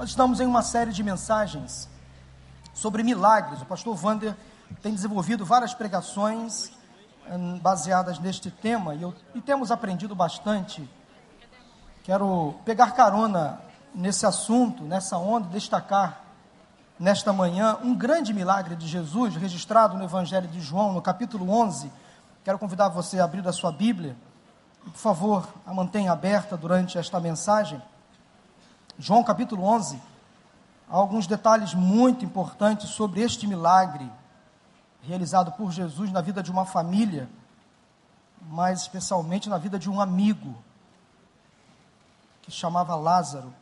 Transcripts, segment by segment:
Nós estamos em uma série de mensagens sobre milagres. O pastor Vander tem desenvolvido várias pregações hum, baseadas neste tema e, eu, e temos aprendido bastante. Quero pegar carona nesse assunto, nessa onda, destacar nesta manhã um grande milagre de Jesus registrado no Evangelho de João, no capítulo 11. Quero convidar você a abrir a sua Bíblia. Por favor, a mantenha aberta durante esta mensagem. João capítulo 11, há alguns detalhes muito importantes sobre este milagre realizado por Jesus na vida de uma família, mas especialmente na vida de um amigo que chamava Lázaro.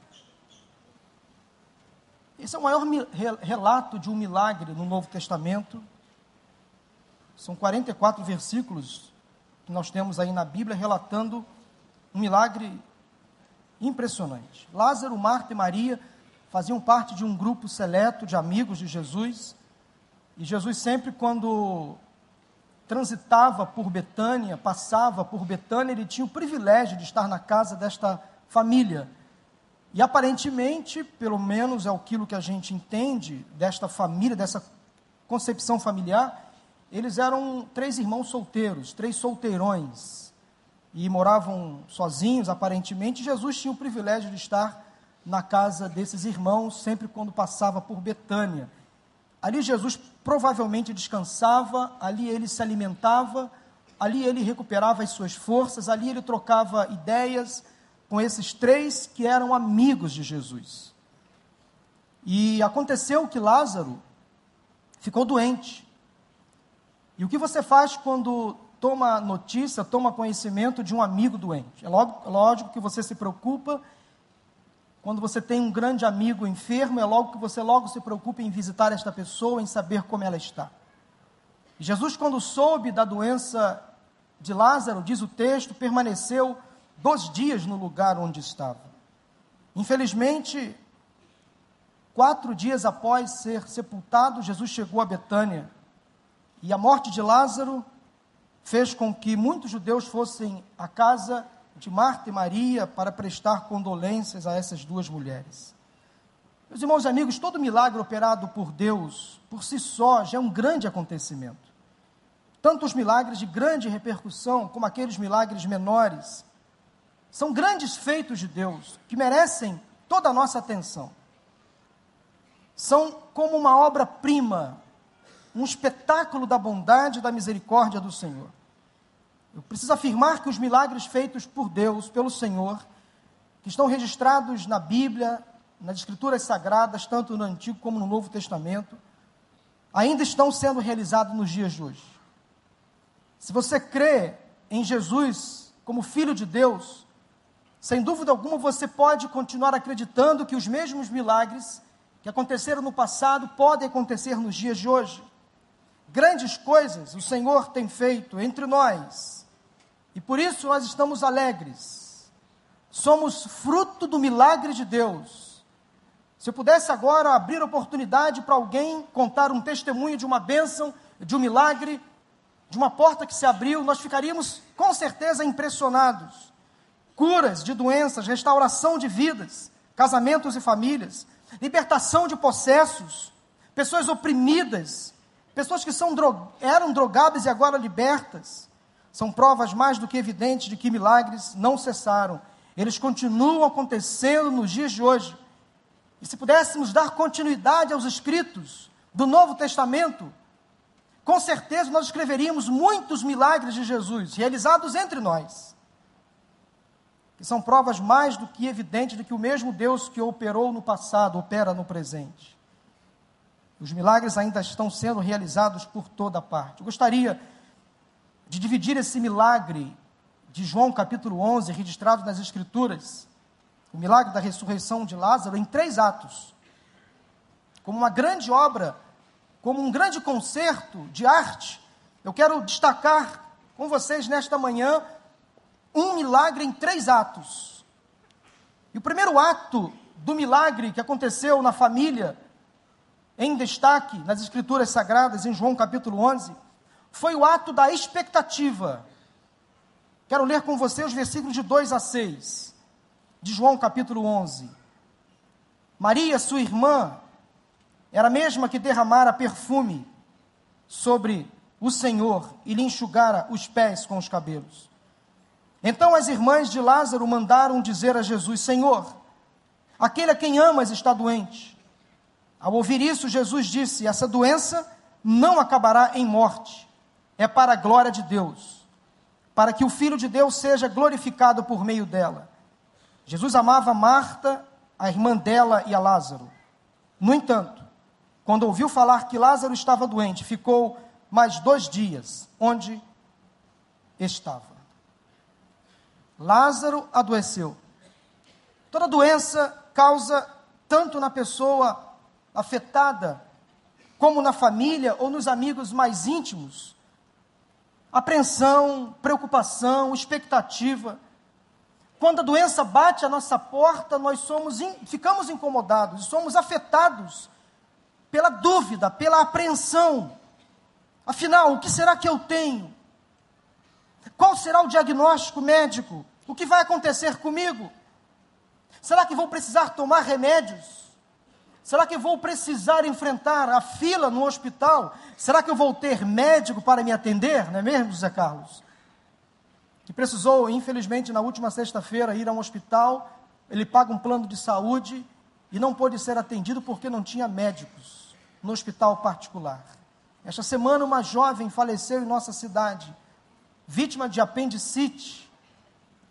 Esse é o maior relato de um milagre no Novo Testamento. São 44 versículos que nós temos aí na Bíblia relatando um milagre impressionante. Lázaro, Marta e Maria faziam parte de um grupo seleto de amigos de Jesus. E Jesus sempre quando transitava por Betânia, passava por Betânia, ele tinha o privilégio de estar na casa desta família. E aparentemente, pelo menos é aquilo que a gente entende desta família, dessa concepção familiar, eles eram três irmãos solteiros, três solteirões e moravam sozinhos, aparentemente, Jesus tinha o privilégio de estar na casa desses irmãos sempre quando passava por Betânia. Ali Jesus provavelmente descansava, ali ele se alimentava, ali ele recuperava as suas forças, ali ele trocava ideias com esses três que eram amigos de Jesus. E aconteceu que Lázaro ficou doente. E o que você faz quando toma notícia, toma conhecimento de um amigo doente. É lógico que você se preocupa quando você tem um grande amigo enfermo, é logo que você logo se preocupa em visitar esta pessoa, em saber como ela está. Jesus, quando soube da doença de Lázaro, diz o texto, permaneceu dois dias no lugar onde estava. Infelizmente, quatro dias após ser sepultado, Jesus chegou a Betânia. E a morte de Lázaro fez com que muitos judeus fossem à casa de Marta e Maria para prestar condolências a essas duas mulheres. Meus irmãos e amigos, todo milagre operado por Deus, por si só, já é um grande acontecimento. Tanto os milagres de grande repercussão, como aqueles milagres menores, são grandes feitos de Deus, que merecem toda a nossa atenção. São como uma obra-prima, um espetáculo da bondade e da misericórdia do Senhor. Eu preciso afirmar que os milagres feitos por Deus, pelo Senhor, que estão registrados na Bíblia, nas Escrituras Sagradas, tanto no Antigo como no Novo Testamento, ainda estão sendo realizados nos dias de hoje. Se você crê em Jesus como Filho de Deus, sem dúvida alguma você pode continuar acreditando que os mesmos milagres que aconteceram no passado podem acontecer nos dias de hoje. Grandes coisas o Senhor tem feito entre nós e por isso nós estamos alegres. Somos fruto do milagre de Deus. Se eu pudesse agora abrir oportunidade para alguém contar um testemunho de uma bênção, de um milagre, de uma porta que se abriu, nós ficaríamos com certeza impressionados. Curas de doenças, restauração de vidas, casamentos e famílias, libertação de processos, pessoas oprimidas, pessoas que são, eram drogadas e agora libertas, são provas mais do que evidentes de que milagres não cessaram. Eles continuam acontecendo nos dias de hoje. E se pudéssemos dar continuidade aos escritos do Novo Testamento, com certeza nós escreveríamos muitos milagres de Jesus realizados entre nós. Que são provas mais do que evidentes de que o mesmo Deus que operou no passado opera no presente. Os milagres ainda estão sendo realizados por toda parte. Eu gostaria de dividir esse milagre de João capítulo 11, registrado nas Escrituras, o milagre da ressurreição de Lázaro, em três atos. Como uma grande obra, como um grande concerto de arte, eu quero destacar com vocês nesta manhã um milagre em três atos. E o primeiro ato do milagre que aconteceu na família, em destaque nas Escrituras Sagradas, em João capítulo 11, foi o ato da expectativa. Quero ler com você os versículos de 2 a 6, de João capítulo 11. Maria, sua irmã, era a mesma que derramara perfume sobre o Senhor e lhe enxugara os pés com os cabelos. Então as irmãs de Lázaro mandaram dizer a Jesus: Senhor, aquele a quem amas está doente. Ao ouvir isso, Jesus disse: Essa doença não acabará em morte, é para a glória de Deus, para que o Filho de Deus seja glorificado por meio dela. Jesus amava Marta, a irmã dela e a Lázaro. No entanto, quando ouviu falar que Lázaro estava doente, ficou mais dois dias onde estava. Lázaro adoeceu. Toda doença causa, tanto na pessoa afetada, como na família ou nos amigos mais íntimos, apreensão, preocupação, expectativa. Quando a doença bate à nossa porta, nós somos, ficamos incomodados, somos afetados pela dúvida, pela apreensão. Afinal, o que será que eu tenho? Qual será o diagnóstico médico? O que vai acontecer comigo? Será que vou precisar tomar remédios? Será que vou precisar enfrentar a fila no hospital? Será que eu vou ter médico para me atender? Não é mesmo, José Carlos? Que precisou, infelizmente, na última sexta-feira, ir a um hospital. Ele paga um plano de saúde e não pôde ser atendido porque não tinha médicos no hospital particular. Esta semana, uma jovem faleceu em nossa cidade, vítima de apendicite.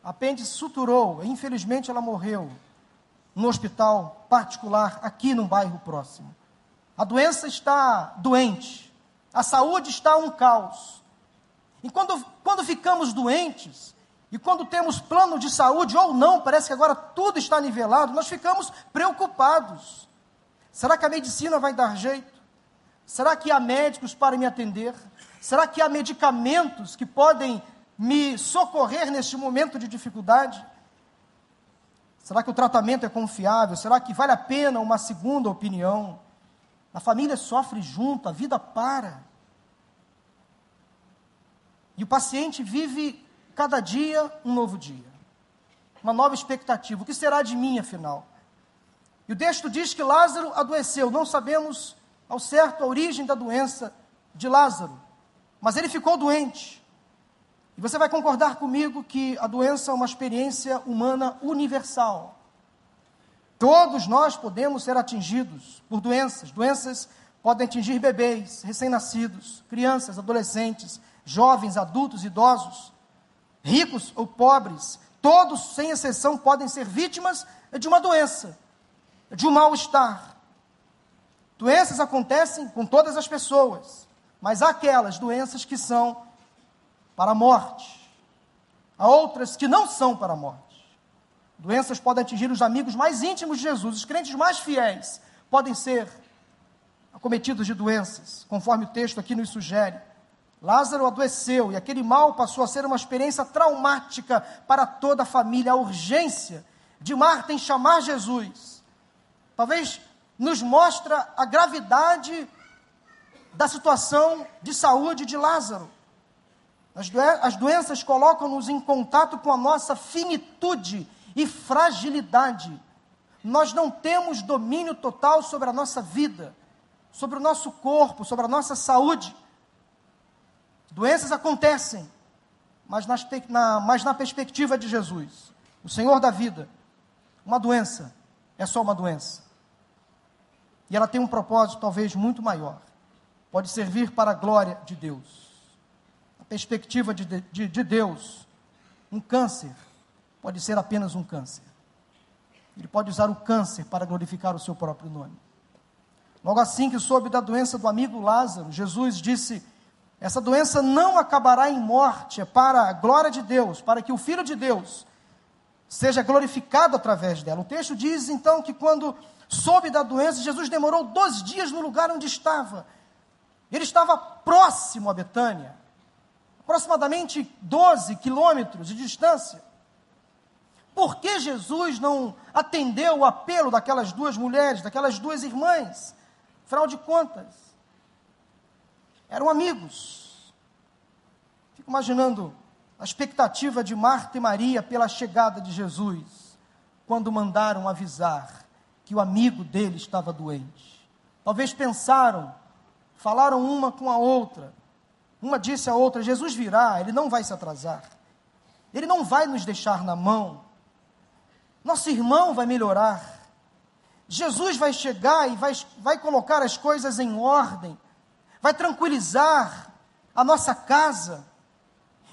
Apêndice suturou, infelizmente ela morreu no hospital particular aqui no bairro próximo. A doença está doente, a saúde está um caos. E quando, quando ficamos doentes, e quando temos plano de saúde ou não, parece que agora tudo está nivelado, nós ficamos preocupados. Será que a medicina vai dar jeito? Será que há médicos para me atender? Será que há medicamentos que podem me socorrer neste momento de dificuldade? Será que o tratamento é confiável? Será que vale a pena uma segunda opinião? A família sofre junto, a vida para. E o paciente vive cada dia um novo dia, uma nova expectativa. O que será de mim, afinal? E o texto diz que Lázaro adoeceu. Não sabemos ao certo a origem da doença de Lázaro, mas ele ficou doente. E você vai concordar comigo que a doença é uma experiência humana universal. Todos nós podemos ser atingidos por doenças. Doenças podem atingir bebês, recém-nascidos, crianças, adolescentes, jovens, adultos, idosos, ricos ou pobres. Todos, sem exceção, podem ser vítimas de uma doença, de um mal-estar. Doenças acontecem com todas as pessoas, mas há aquelas doenças que são para a morte. Há outras que não são para a morte. Doenças podem atingir os amigos mais íntimos de Jesus, os crentes mais fiéis podem ser acometidos de doenças, conforme o texto aqui nos sugere. Lázaro adoeceu e aquele mal passou a ser uma experiência traumática para toda a família. A urgência de Marta em chamar Jesus talvez nos mostra a gravidade da situação de saúde de Lázaro. As, as doenças colocam-nos em contato com a nossa finitude e fragilidade. Nós não temos domínio total sobre a nossa vida, sobre o nosso corpo, sobre a nossa saúde. Doenças acontecem, mas, nas, na, mas na perspectiva de Jesus, o Senhor da vida, uma doença é só uma doença. E ela tem um propósito talvez muito maior. Pode servir para a glória de Deus perspectiva de, de, de Deus, um câncer pode ser apenas um câncer. Ele pode usar o câncer para glorificar o seu próprio nome. Logo assim que soube da doença do amigo Lázaro, Jesus disse: Essa doença não acabará em morte, é para a glória de Deus, para que o Filho de Deus seja glorificado através dela. O texto diz então que quando soube da doença, Jesus demorou dois dias no lugar onde estava. Ele estava próximo a Betânia aproximadamente 12 quilômetros de distância. Por que Jesus não atendeu o apelo daquelas duas mulheres, daquelas duas irmãs? Afinal de contas, eram amigos. Fico imaginando a expectativa de Marta e Maria pela chegada de Jesus, quando mandaram avisar: que o amigo dele estava doente. Talvez pensaram, falaram uma com a outra. Uma disse à outra: Jesus virá, ele não vai se atrasar. Ele não vai nos deixar na mão. Nosso irmão vai melhorar. Jesus vai chegar e vai, vai colocar as coisas em ordem, vai tranquilizar a nossa casa.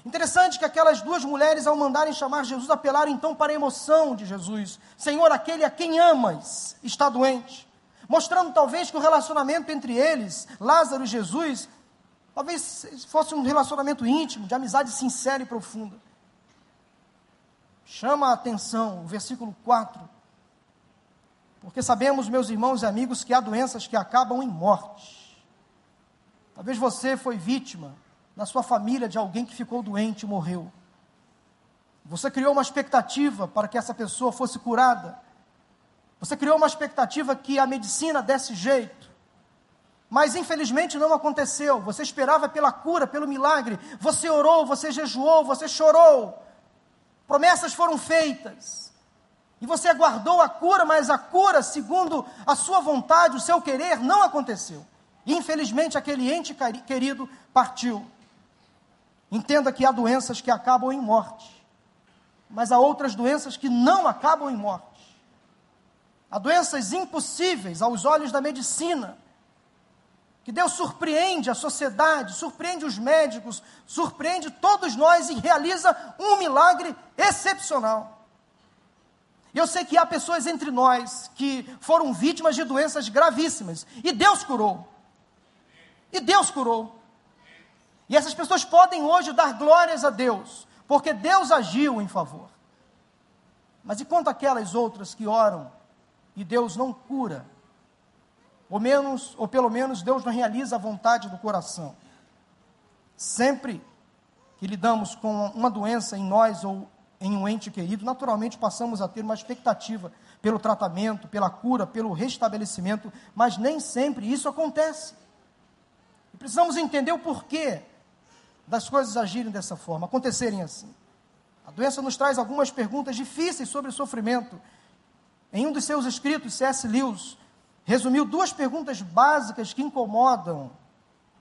Interessante que aquelas duas mulheres, ao mandarem chamar Jesus, apelaram então para a emoção de Jesus: Senhor, aquele a quem amas está doente. Mostrando talvez que o relacionamento entre eles, Lázaro e Jesus, talvez fosse um relacionamento íntimo, de amizade sincera e profunda. Chama a atenção o versículo 4. Porque sabemos, meus irmãos e amigos, que há doenças que acabam em morte. Talvez você foi vítima na sua família de alguém que ficou doente e morreu. Você criou uma expectativa para que essa pessoa fosse curada. Você criou uma expectativa que a medicina desse jeito. Mas infelizmente não aconteceu. Você esperava pela cura, pelo milagre. Você orou, você jejuou, você chorou. Promessas foram feitas. E você aguardou a cura, mas a cura, segundo a sua vontade, o seu querer, não aconteceu. Infelizmente, aquele ente querido partiu. Entenda que há doenças que acabam em morte, mas há outras doenças que não acabam em morte. Há doenças impossíveis aos olhos da medicina, que Deus surpreende a sociedade, surpreende os médicos, surpreende todos nós e realiza um milagre excepcional. Eu sei que há pessoas entre nós que foram vítimas de doenças gravíssimas e Deus curou. E Deus curou. E essas pessoas podem hoje dar glórias a Deus, porque Deus agiu em favor. Mas e quanto aquelas outras que oram e Deus não cura? Ou menos, ou pelo menos Deus não realiza a vontade do coração. Sempre que lidamos com uma doença em nós ou em um ente querido, naturalmente passamos a ter uma expectativa pelo tratamento, pela cura, pelo restabelecimento, mas nem sempre isso acontece. E precisamos entender o porquê das coisas agirem dessa forma, acontecerem assim. A doença nos traz algumas perguntas difíceis sobre o sofrimento. Em um dos seus escritos, C.S. Lewis resumiu duas perguntas básicas que incomodam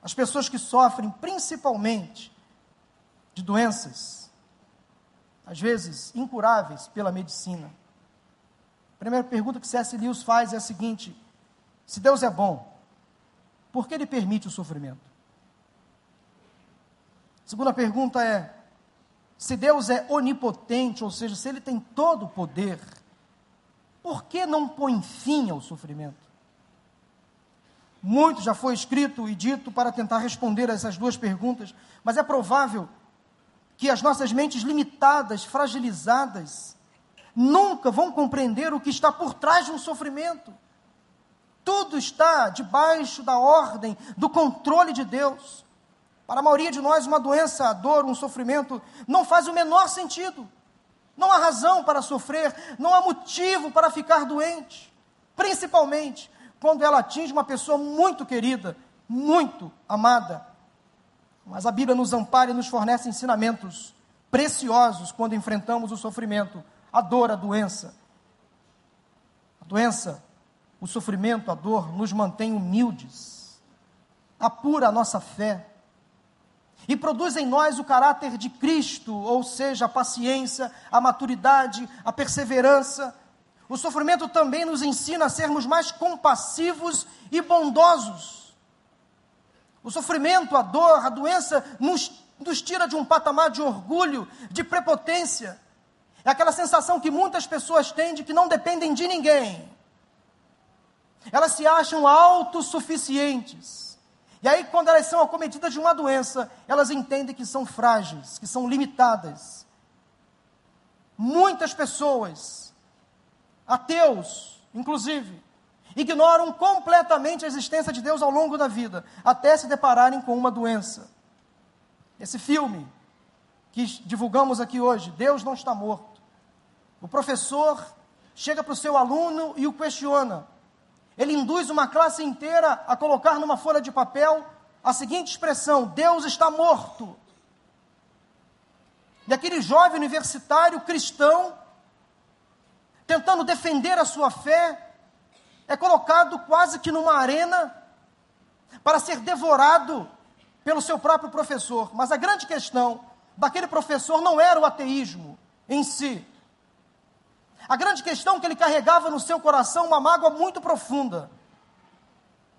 as pessoas que sofrem principalmente de doenças, às vezes incuráveis pela medicina. A primeira pergunta que C.S. Lewis faz é a seguinte: se Deus é bom, por que ele permite o sofrimento? A segunda pergunta é: se Deus é onipotente, ou seja, se ele tem todo o poder, por que não põe fim ao sofrimento? Muito já foi escrito e dito para tentar responder a essas duas perguntas, mas é provável que as nossas mentes limitadas, fragilizadas, nunca vão compreender o que está por trás de um sofrimento. Tudo está debaixo da ordem, do controle de Deus. Para a maioria de nós, uma doença, a dor, um sofrimento, não faz o menor sentido. Não há razão para sofrer, não há motivo para ficar doente. Principalmente quando ela atinge uma pessoa muito querida, muito amada. Mas a Bíblia nos ampara e nos fornece ensinamentos preciosos quando enfrentamos o sofrimento, a dor, a doença. A doença, o sofrimento, a dor nos mantém humildes, apura a nossa fé e produz em nós o caráter de Cristo, ou seja, a paciência, a maturidade, a perseverança, o sofrimento também nos ensina a sermos mais compassivos e bondosos. O sofrimento, a dor, a doença nos, nos tira de um patamar de orgulho, de prepotência. É aquela sensação que muitas pessoas têm de que não dependem de ninguém. Elas se acham autossuficientes. E aí, quando elas são acometidas de uma doença, elas entendem que são frágeis, que são limitadas. Muitas pessoas ateus, inclusive, ignoram completamente a existência de Deus ao longo da vida, até se depararem com uma doença. Esse filme que divulgamos aqui hoje, Deus não está morto. O professor chega para o seu aluno e o questiona. Ele induz uma classe inteira a colocar numa folha de papel a seguinte expressão: Deus está morto. E aquele jovem universitário cristão tentando defender a sua fé, é colocado quase que numa arena para ser devorado pelo seu próprio professor. Mas a grande questão daquele professor não era o ateísmo em si. A grande questão é que ele carregava no seu coração uma mágoa muito profunda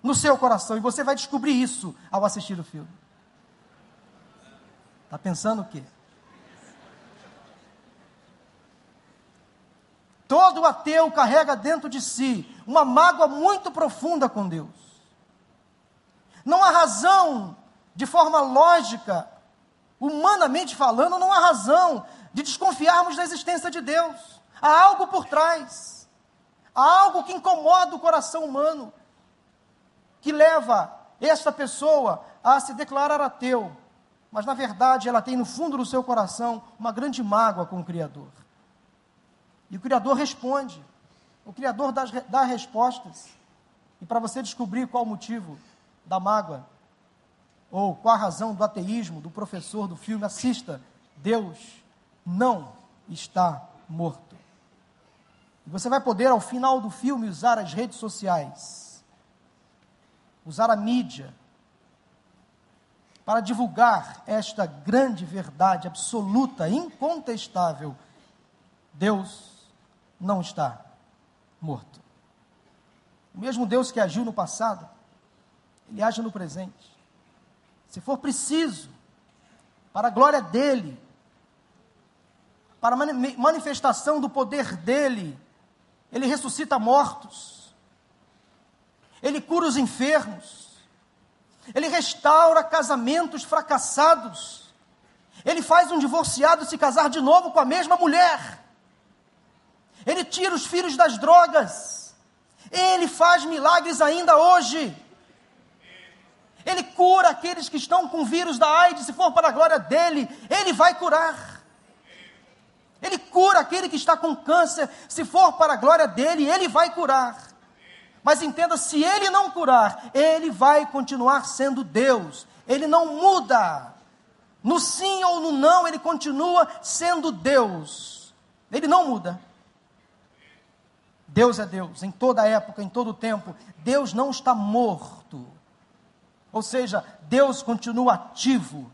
no seu coração. E você vai descobrir isso ao assistir o filme. Está pensando o quê? Todo ateu carrega dentro de si uma mágoa muito profunda com Deus. Não há razão, de forma lógica, humanamente falando, não há razão de desconfiarmos da existência de Deus. Há algo por trás. Há algo que incomoda o coração humano, que leva esta pessoa a se declarar ateu. Mas, na verdade, ela tem no fundo do seu coração uma grande mágoa com o Criador. E o Criador responde. O Criador dá, dá respostas. E para você descobrir qual o motivo da mágoa, ou qual a razão do ateísmo do professor do filme, assista. Deus não está morto. E você vai poder, ao final do filme, usar as redes sociais, usar a mídia, para divulgar esta grande verdade absoluta, incontestável. Deus não está morto. O mesmo Deus que agiu no passado, ele age no presente. Se for preciso, para a glória dele, para a manifestação do poder dele, ele ressuscita mortos, ele cura os enfermos, ele restaura casamentos fracassados, ele faz um divorciado se casar de novo com a mesma mulher. Ele tira os filhos das drogas. Ele faz milagres ainda hoje. Ele cura aqueles que estão com vírus da AIDS, se for para a glória dele, ele vai curar. Ele cura aquele que está com câncer, se for para a glória dele, ele vai curar. Mas entenda, se ele não curar, ele vai continuar sendo Deus. Ele não muda. No sim ou no não, ele continua sendo Deus. Ele não muda. Deus é Deus, em toda época, em todo tempo. Deus não está morto. Ou seja, Deus continua ativo,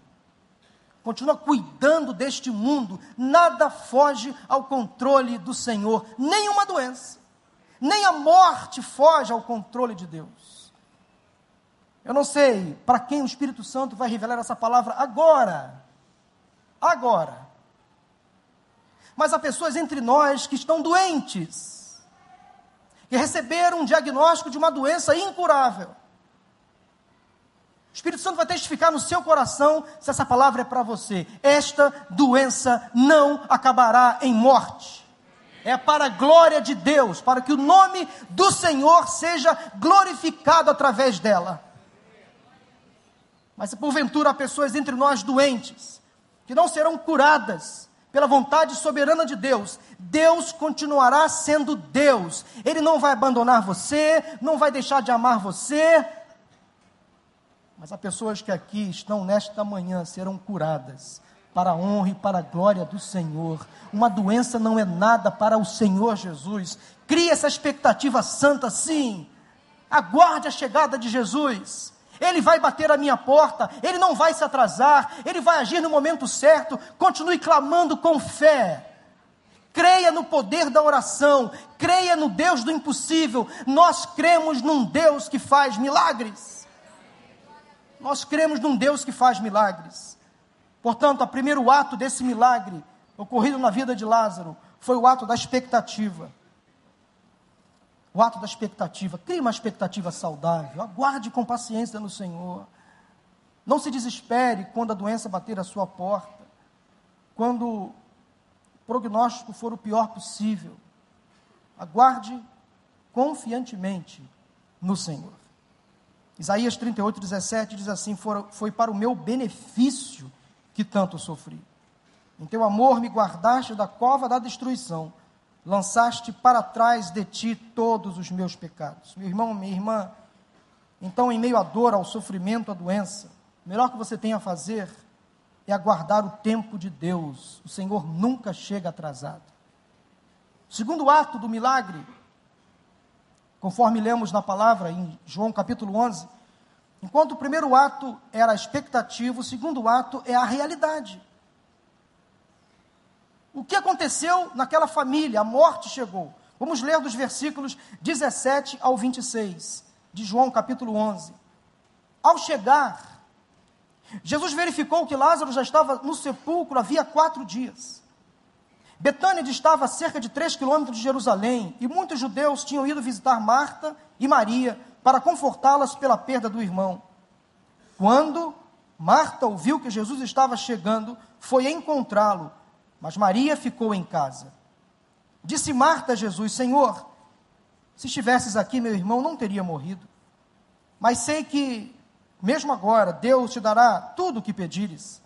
continua cuidando deste mundo. Nada foge ao controle do Senhor, nenhuma doença, nem a morte foge ao controle de Deus. Eu não sei para quem o Espírito Santo vai revelar essa palavra agora. Agora. Mas há pessoas entre nós que estão doentes que receberam um diagnóstico de uma doença incurável. O Espírito Santo vai testificar no seu coração se essa palavra é para você. Esta doença não acabará em morte. É para a glória de Deus, para que o nome do Senhor seja glorificado através dela. Mas se porventura há pessoas entre nós doentes, que não serão curadas, pela vontade soberana de Deus, Deus continuará sendo Deus. Ele não vai abandonar você, não vai deixar de amar você. Mas há pessoas que aqui estão nesta manhã serão curadas para a honra e para a glória do Senhor. Uma doença não é nada para o Senhor Jesus. Crie essa expectativa santa, sim. Aguarde a chegada de Jesus. Ele vai bater a minha porta, Ele não vai se atrasar, Ele vai agir no momento certo. Continue clamando com fé. Creia no poder da oração, creia no Deus do impossível. Nós cremos num Deus que faz milagres. Nós cremos num Deus que faz milagres. Portanto, o primeiro ato desse milagre ocorrido na vida de Lázaro foi o ato da expectativa. O ato da expectativa. Crie uma expectativa saudável. Aguarde com paciência no Senhor. Não se desespere quando a doença bater a sua porta. Quando o prognóstico for o pior possível. Aguarde confiantemente no Senhor. Isaías 38, 17 diz assim: Foi para o meu benefício que tanto sofri. Em teu amor me guardaste da cova da destruição lançaste para trás de ti todos os meus pecados. Meu irmão, minha irmã, então, em meio à dor, ao sofrimento, à doença, o melhor que você tem a fazer é aguardar o tempo de Deus. O Senhor nunca chega atrasado. Segundo ato do milagre conforme lemos na palavra em João capítulo 11. Enquanto o primeiro ato era a expectativa, o segundo ato é a realidade. O que aconteceu naquela família? A morte chegou. Vamos ler dos versículos 17 ao 26 de João capítulo 11. Ao chegar, Jesus verificou que Lázaro já estava no sepulcro havia quatro dias. Betânia estava a cerca de três quilômetros de Jerusalém e muitos judeus tinham ido visitar Marta e Maria para confortá-las pela perda do irmão. Quando Marta ouviu que Jesus estava chegando, foi encontrá-lo, mas Maria ficou em casa. Disse Marta a Jesus: Senhor, se estivesses aqui, meu irmão não teria morrido. Mas sei que, mesmo agora, Deus te dará tudo o que pedires.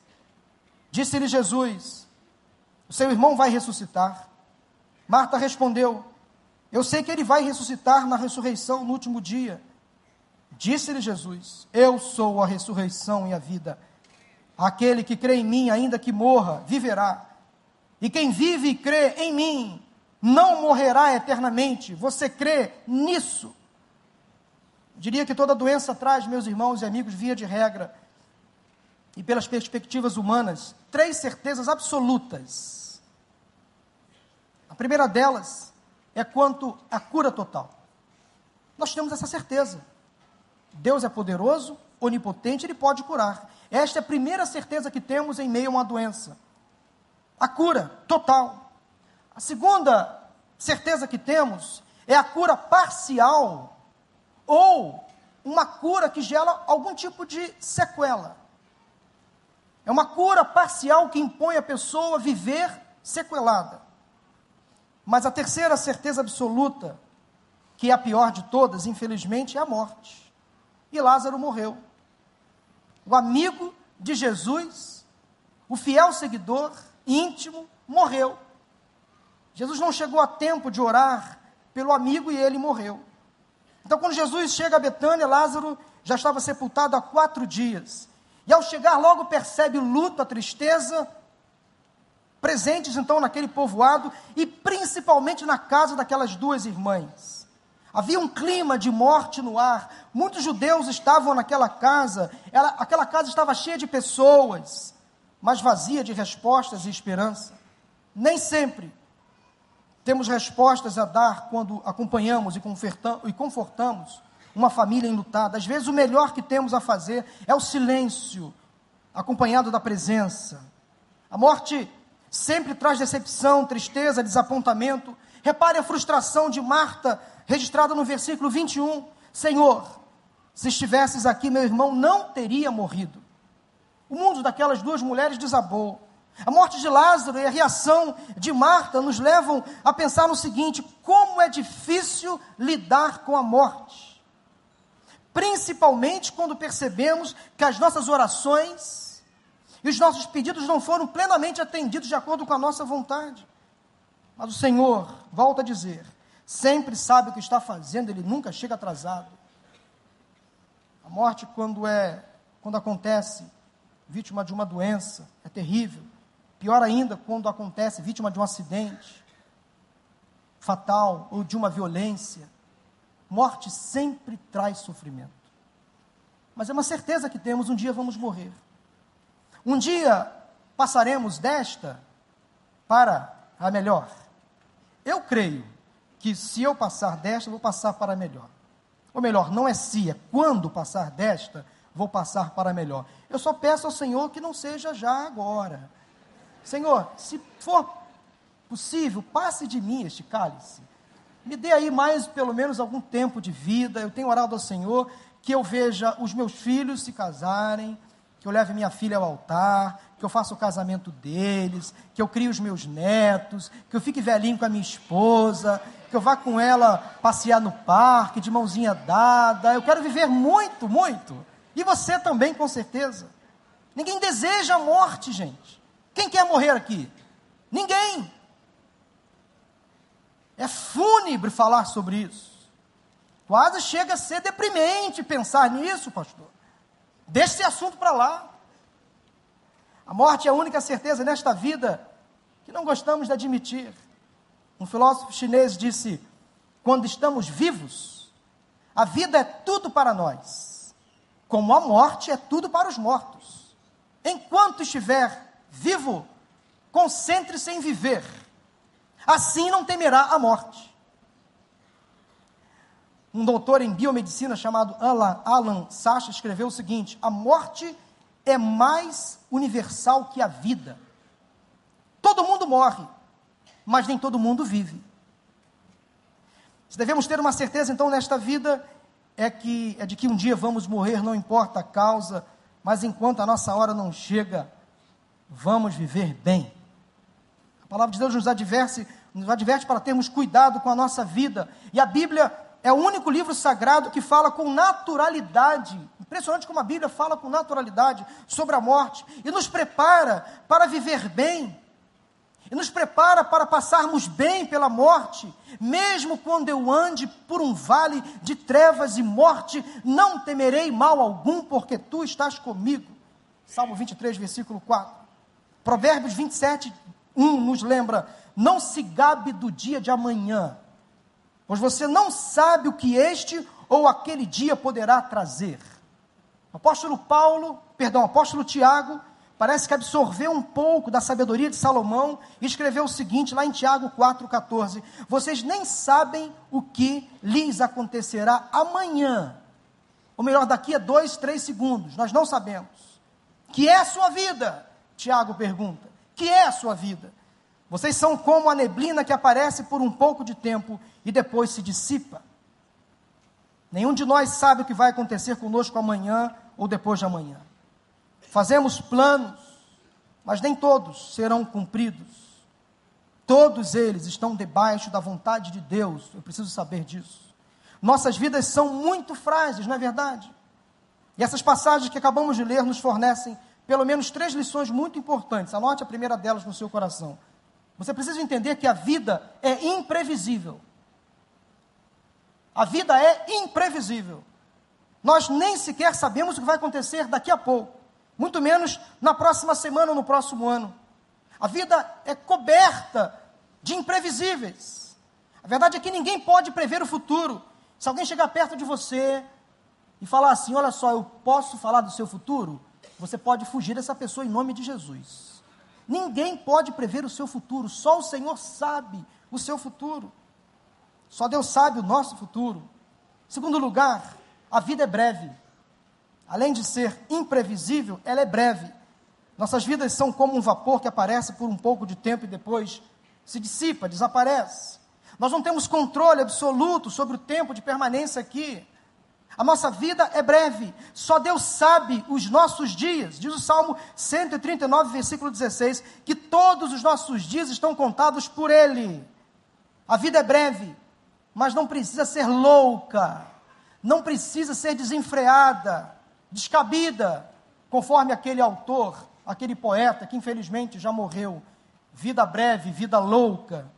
Disse-lhe Jesus: O seu irmão vai ressuscitar. Marta respondeu: Eu sei que ele vai ressuscitar na ressurreição no último dia. Disse-lhe Jesus: Eu sou a ressurreição e a vida. Aquele que crê em mim, ainda que morra, viverá. E quem vive e crê em mim, não morrerá eternamente. Você crê nisso? Diria que toda doença traz, meus irmãos e amigos, via de regra, e pelas perspectivas humanas, três certezas absolutas. A primeira delas é quanto à cura total. Nós temos essa certeza. Deus é poderoso, onipotente, Ele pode curar. Esta é a primeira certeza que temos em meio a uma doença. A cura total. A segunda certeza que temos é a cura parcial ou uma cura que gera algum tipo de sequela. É uma cura parcial que impõe a pessoa viver sequelada. Mas a terceira certeza absoluta, que é a pior de todas, infelizmente, é a morte e Lázaro morreu. O amigo de Jesus, o fiel seguidor íntimo, morreu. Jesus não chegou a tempo de orar pelo amigo e ele morreu. Então, quando Jesus chega a Betânia, Lázaro já estava sepultado há quatro dias. E ao chegar, logo percebe o luto, a tristeza, presentes então naquele povoado e principalmente na casa daquelas duas irmãs. Havia um clima de morte no ar. Muitos judeus estavam naquela casa. Ela, aquela casa estava cheia de pessoas, mas vazia de respostas e esperança. Nem sempre temos respostas a dar quando acompanhamos e confortamos uma família enlutada. Às vezes, o melhor que temos a fazer é o silêncio, acompanhado da presença. A morte sempre traz decepção, tristeza, desapontamento. Repare a frustração de Marta registrada no versículo 21. Senhor, se estivesses aqui, meu irmão não teria morrido. O mundo daquelas duas mulheres desabou. A morte de Lázaro e a reação de Marta nos levam a pensar no seguinte: como é difícil lidar com a morte. Principalmente quando percebemos que as nossas orações e os nossos pedidos não foram plenamente atendidos de acordo com a nossa vontade. Mas o Senhor, volta a dizer, sempre sabe o que está fazendo, ele nunca chega atrasado. A morte, quando é, quando acontece vítima de uma doença, é terrível. Pior ainda, quando acontece vítima de um acidente fatal ou de uma violência. Morte sempre traz sofrimento. Mas é uma certeza que temos: um dia vamos morrer. Um dia passaremos desta para a melhor. Eu creio que se eu passar desta, vou passar para melhor. Ou melhor, não é se, é quando passar desta, vou passar para melhor. Eu só peço ao Senhor que não seja já agora. Senhor, se for possível, passe de mim este cálice. Me dê aí mais, pelo menos, algum tempo de vida. Eu tenho orado ao Senhor que eu veja os meus filhos se casarem, que eu leve minha filha ao altar, que eu faça o casamento deles, que eu crie os meus netos, que eu fique velhinho com a minha esposa, que eu vá com ela passear no parque, de mãozinha dada. Eu quero viver muito, muito. E você também, com certeza. Ninguém deseja a morte, gente. Quem quer morrer aqui? Ninguém. É fúnebre falar sobre isso. Quase chega a ser deprimente pensar nisso, pastor. Deixe esse assunto para lá. A morte é a única certeza nesta vida que não gostamos de admitir. Um filósofo chinês disse: quando estamos vivos, a vida é tudo para nós, como a morte é tudo para os mortos. Enquanto estiver vivo, concentre-se em viver, assim não temerá a morte. Um doutor em biomedicina chamado Alan, Alan Sacha escreveu o seguinte: a morte é mais universal que a vida. Todo mundo morre, mas nem todo mundo vive. Se devemos ter uma certeza, então, nesta vida, é, que, é de que um dia vamos morrer, não importa a causa, mas enquanto a nossa hora não chega, vamos viver bem. A palavra de Deus nos adverte, nos adverte para termos cuidado com a nossa vida, e a Bíblia é o único livro sagrado que fala com naturalidade. Impressionante como a Bíblia fala com naturalidade sobre a morte e nos prepara para viver bem. E nos prepara para passarmos bem pela morte, mesmo quando eu ande por um vale de trevas e morte, não temerei mal algum, porque tu estás comigo. Salmo 23, versículo 4. Provérbios 27, 1 nos lembra: Não se gabe do dia de amanhã, pois você não sabe o que este ou aquele dia poderá trazer. Apóstolo Paulo, perdão, apóstolo Tiago, parece que absorveu um pouco da sabedoria de Salomão e escreveu o seguinte, lá em Tiago 4,14: Vocês nem sabem o que lhes acontecerá amanhã, ou melhor, daqui a dois, três segundos, nós não sabemos. Que é a sua vida? Tiago pergunta: Que é a sua vida? Vocês são como a neblina que aparece por um pouco de tempo e depois se dissipa. Nenhum de nós sabe o que vai acontecer conosco amanhã ou depois de amanhã. Fazemos planos, mas nem todos serão cumpridos. Todos eles estão debaixo da vontade de Deus. Eu preciso saber disso. Nossas vidas são muito frágeis, não é verdade? E essas passagens que acabamos de ler nos fornecem pelo menos três lições muito importantes. Anote a primeira delas no seu coração. Você precisa entender que a vida é imprevisível. A vida é imprevisível. Nós nem sequer sabemos o que vai acontecer daqui a pouco, muito menos na próxima semana ou no próximo ano. A vida é coberta de imprevisíveis. A verdade é que ninguém pode prever o futuro. Se alguém chegar perto de você e falar assim: Olha só, eu posso falar do seu futuro, você pode fugir dessa pessoa em nome de Jesus. Ninguém pode prever o seu futuro, só o Senhor sabe o seu futuro. Só Deus sabe o nosso futuro. Segundo lugar, a vida é breve. Além de ser imprevisível, ela é breve. Nossas vidas são como um vapor que aparece por um pouco de tempo e depois se dissipa, desaparece. Nós não temos controle absoluto sobre o tempo de permanência aqui. A nossa vida é breve, só Deus sabe os nossos dias. Diz o Salmo 139, versículo 16, que todos os nossos dias estão contados por Ele. A vida é breve, mas não precisa ser louca, não precisa ser desenfreada, descabida, conforme aquele autor, aquele poeta que infelizmente já morreu. Vida breve, vida louca.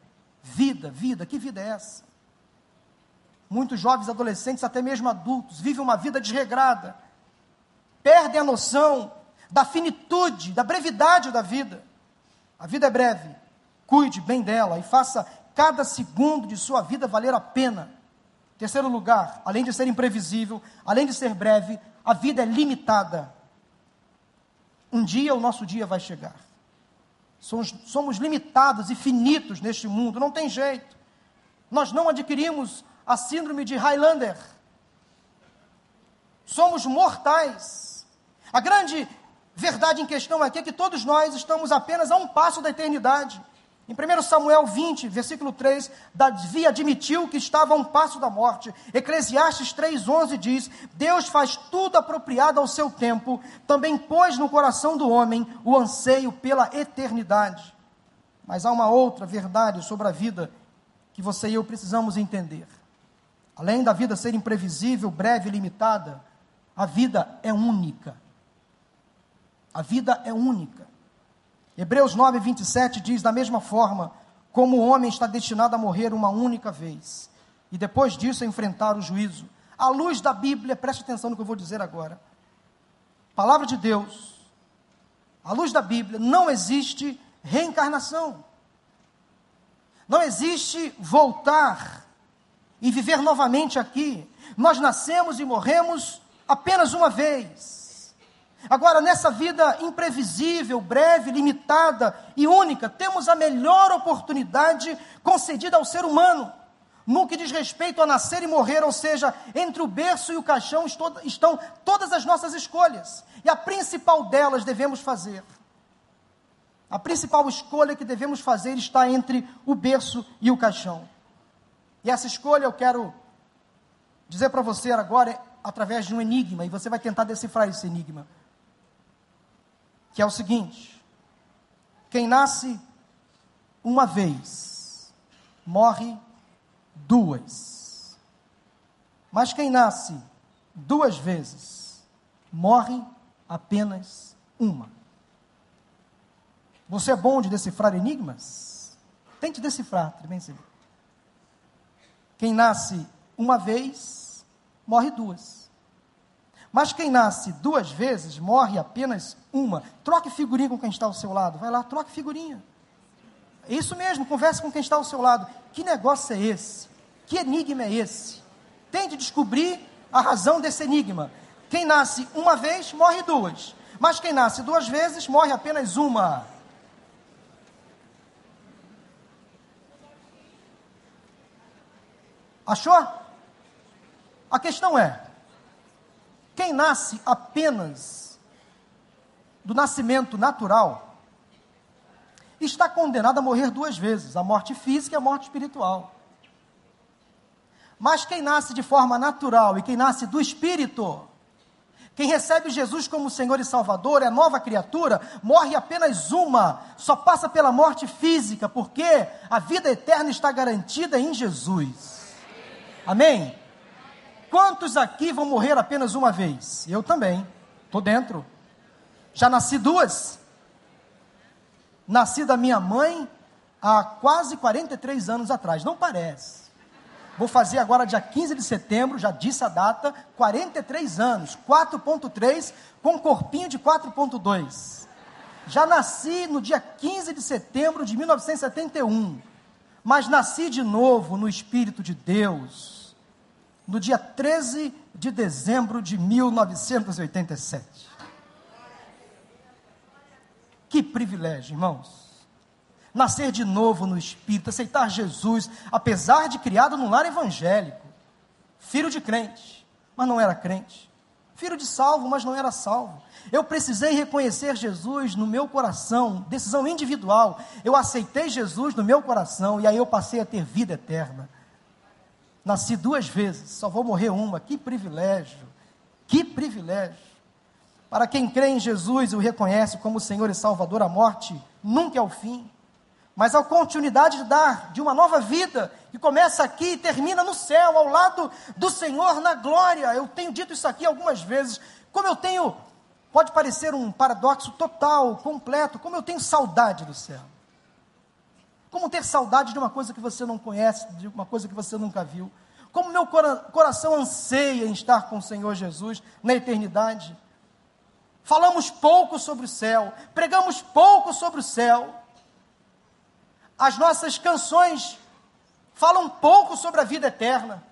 Vida, vida, que vida é essa? Muitos jovens, adolescentes, até mesmo adultos, vivem uma vida desregrada, perdem a noção da finitude, da brevidade da vida. A vida é breve, cuide bem dela e faça cada segundo de sua vida valer a pena. Terceiro lugar, além de ser imprevisível, além de ser breve, a vida é limitada. Um dia o nosso dia vai chegar. Somos, somos limitados e finitos neste mundo, não tem jeito. Nós não adquirimos a síndrome de Highlander. Somos mortais. A grande verdade em questão aqui é que todos nós estamos apenas a um passo da eternidade. Em 1 Samuel 20, versículo 3, Davi admitiu que estava a um passo da morte. Eclesiastes 3,11 diz: Deus faz tudo apropriado ao seu tempo, também pôs no coração do homem o anseio pela eternidade. Mas há uma outra verdade sobre a vida que você e eu precisamos entender. Além da vida ser imprevisível, breve e limitada, a vida é única. A vida é única. Hebreus 9, 27 diz: da mesma forma, como o homem está destinado a morrer uma única vez, e depois disso a enfrentar o juízo. À luz da Bíblia, preste atenção no que eu vou dizer agora. Palavra de Deus, à luz da Bíblia, não existe reencarnação. Não existe voltar e viver novamente aqui. Nós nascemos e morremos apenas uma vez. Agora, nessa vida imprevisível, breve, limitada e única, temos a melhor oportunidade concedida ao ser humano. No que diz respeito a nascer e morrer, ou seja, entre o berço e o caixão estão todas as nossas escolhas. E a principal delas devemos fazer. A principal escolha que devemos fazer está entre o berço e o caixão. E essa escolha eu quero dizer para você agora através de um enigma, e você vai tentar decifrar esse enigma. Que é o seguinte: quem nasce uma vez, morre duas. Mas quem nasce duas vezes, morre apenas uma. Você é bom de decifrar enigmas? Tente decifrar, senhor? Quem nasce uma vez, morre duas. Mas quem nasce duas vezes, morre apenas uma. Troque figurinha com quem está ao seu lado. Vai lá, troque figurinha. É isso mesmo, converse com quem está ao seu lado. Que negócio é esse? Que enigma é esse? Tente descobrir a razão desse enigma. Quem nasce uma vez, morre duas. Mas quem nasce duas vezes, morre apenas uma. Achou? A questão é: quem nasce apenas do nascimento natural está condenado a morrer duas vezes, a morte física e a morte espiritual. Mas quem nasce de forma natural e quem nasce do espírito, quem recebe Jesus como Senhor e Salvador, é nova criatura, morre apenas uma, só passa pela morte física, porque a vida eterna está garantida em Jesus. Amém? Quantos aqui vão morrer apenas uma vez? Eu também. Estou dentro. Já nasci duas. Nasci da minha mãe há quase 43 anos atrás. Não parece. Vou fazer agora dia 15 de setembro, já disse a data, 43 anos, 4.3 com corpinho de 4.2. Já nasci no dia 15 de setembro de 1971, mas nasci de novo no Espírito de Deus no dia 13 de dezembro de 1987. Que privilégio, irmãos. Nascer de novo no Espírito, aceitar Jesus, apesar de criado num lar evangélico, filho de crente, mas não era crente, filho de salvo, mas não era salvo. Eu precisei reconhecer Jesus no meu coração, decisão individual. Eu aceitei Jesus no meu coração e aí eu passei a ter vida eterna. Nasci duas vezes, só vou morrer uma. Que privilégio! Que privilégio! Para quem crê em Jesus e o reconhece como Senhor e Salvador, a morte nunca é o fim, mas a continuidade de dar de uma nova vida que começa aqui e termina no céu, ao lado do Senhor na glória. Eu tenho dito isso aqui algumas vezes, como eu tenho, pode parecer um paradoxo total, completo, como eu tenho saudade do céu. Como ter saudade de uma coisa que você não conhece, de uma coisa que você nunca viu. Como meu coração anseia em estar com o Senhor Jesus na eternidade. Falamos pouco sobre o céu, pregamos pouco sobre o céu. As nossas canções falam pouco sobre a vida eterna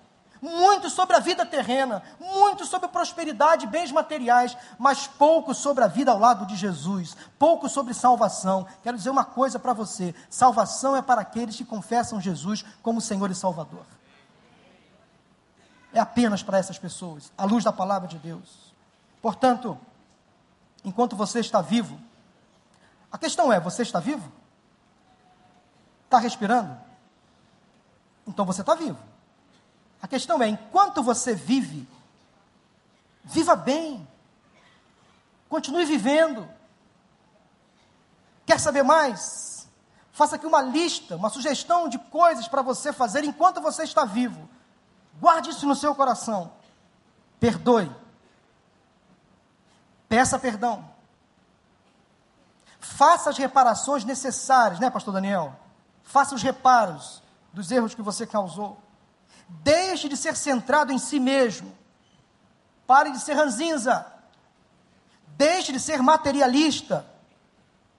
muito sobre a vida terrena, muito sobre prosperidade e bens materiais, mas pouco sobre a vida ao lado de Jesus, pouco sobre salvação. Quero dizer uma coisa para você: salvação é para aqueles que confessam Jesus como Senhor e Salvador. É apenas para essas pessoas, à luz da palavra de Deus. Portanto, enquanto você está vivo, a questão é: você está vivo? Está respirando? Então você está vivo. A questão é: enquanto você vive, viva bem, continue vivendo. Quer saber mais? Faça aqui uma lista, uma sugestão de coisas para você fazer enquanto você está vivo. Guarde isso no seu coração. Perdoe. Peça perdão. Faça as reparações necessárias, né, Pastor Daniel? Faça os reparos dos erros que você causou. Deixe de ser centrado em si mesmo. Pare de ser ranzinza. Deixe de ser materialista.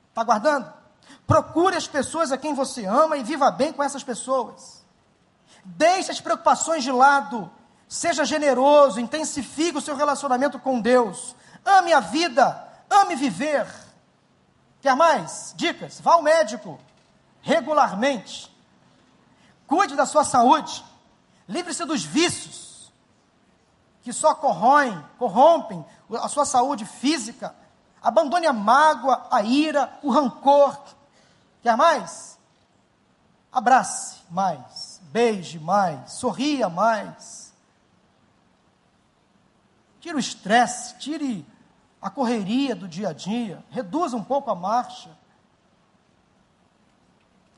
Está guardando? Procure as pessoas a quem você ama e viva bem com essas pessoas. Deixe as preocupações de lado. Seja generoso, intensifique o seu relacionamento com Deus. Ame a vida, ame viver. Quer mais? Dicas? Vá ao médico regularmente. Cuide da sua saúde. Livre-se dos vícios que só corroem, corrompem a sua saúde física. Abandone a mágoa, a ira, o rancor. Quer mais? Abrace mais, beije mais, sorria mais. Tire o estresse, tire a correria do dia a dia, reduza um pouco a marcha.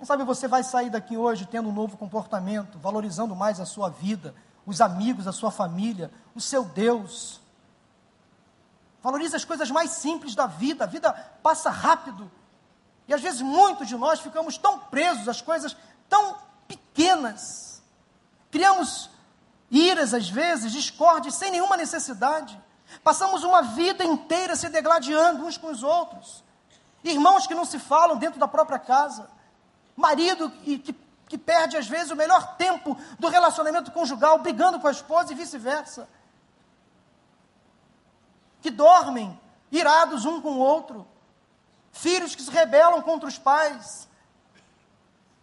Quem sabe você vai sair daqui hoje tendo um novo comportamento, valorizando mais a sua vida, os amigos, a sua família, o seu Deus. Valorize as coisas mais simples da vida, a vida passa rápido. E às vezes muitos de nós ficamos tão presos às coisas tão pequenas. Criamos iras às vezes, discórdias sem nenhuma necessidade. Passamos uma vida inteira se degladiando uns com os outros. Irmãos que não se falam dentro da própria casa. Marido que, que, que perde, às vezes, o melhor tempo do relacionamento conjugal, brigando com a esposa e vice-versa. Que dormem irados um com o outro. Filhos que se rebelam contra os pais.